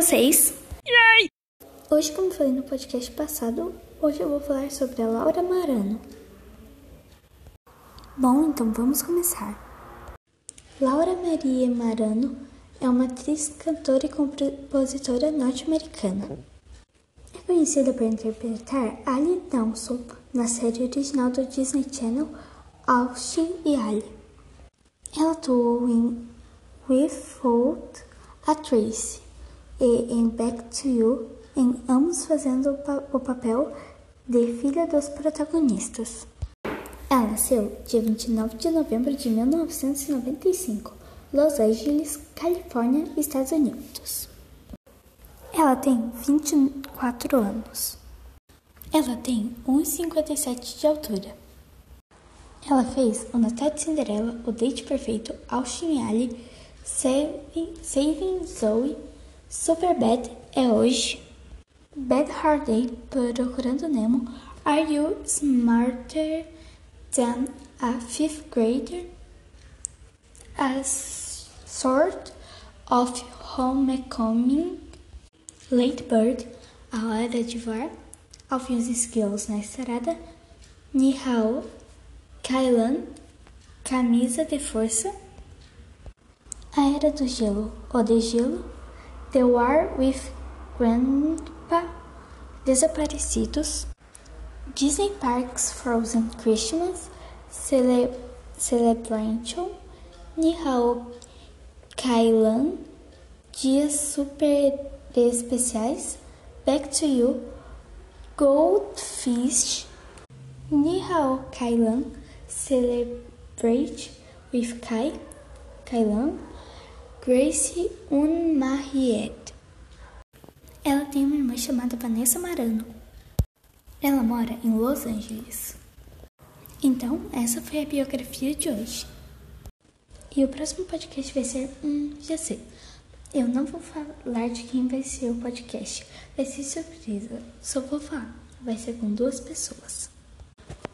Vocês? Hoje, como falei no podcast passado, hoje eu vou falar sobre a Laura Marano. Bom, então vamos começar. Laura Maria Marano é uma atriz, cantora e compositora norte-americana. É conhecida por interpretar Ali Dawson na série original do Disney Channel Austin e Ali. Ela atuou em Without a Trace e em Back to You, em ambos fazendo o, pa- o papel de filha dos protagonistas. Ela nasceu dia 29 de novembro de 1995, Los Angeles, Califórnia, Estados Unidos. Ela tem 24 anos. Ela tem 1,57 de altura. Ela fez O Natal de Cinderela, O Date Perfeito, Austin Ali, Saving, Saving Zoe, Superbad é hoje, Bad Hard Day, Procurando Nemo, Are You Smarter Than a Fifth Grader? A Sort of Homecoming, Late Bird, A Hora de Voar, Alfinhos e Skills na Estrada, Nihao, Kailan, Camisa de Força, A Era do Gelo, O de Gelo, The War with Grandpa, Desaparecidos, Disney Parks Frozen Christmas, Cele Celebration, Nihao Kailan, Dias Super Especiais, Back to You, Goldfish, Nihao Kailan, Celebrate with Kai, Kailan, Grace Unmarried. Ela tem uma irmã chamada Vanessa Marano. Ela mora em Los Angeles. Então, essa foi a biografia de hoje. E o próximo podcast vai ser, já sei. Eu não vou falar de quem vai ser o podcast. Vai ser surpresa. Só vou falar. vai ser com duas pessoas.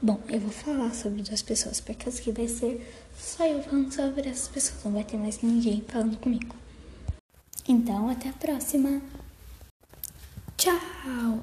Bom, eu vou falar sobre duas pessoas, porque aqui vai ser só eu falando sobre essas pessoas, não vai ter mais ninguém falando comigo. Então, até a próxima. Tchau!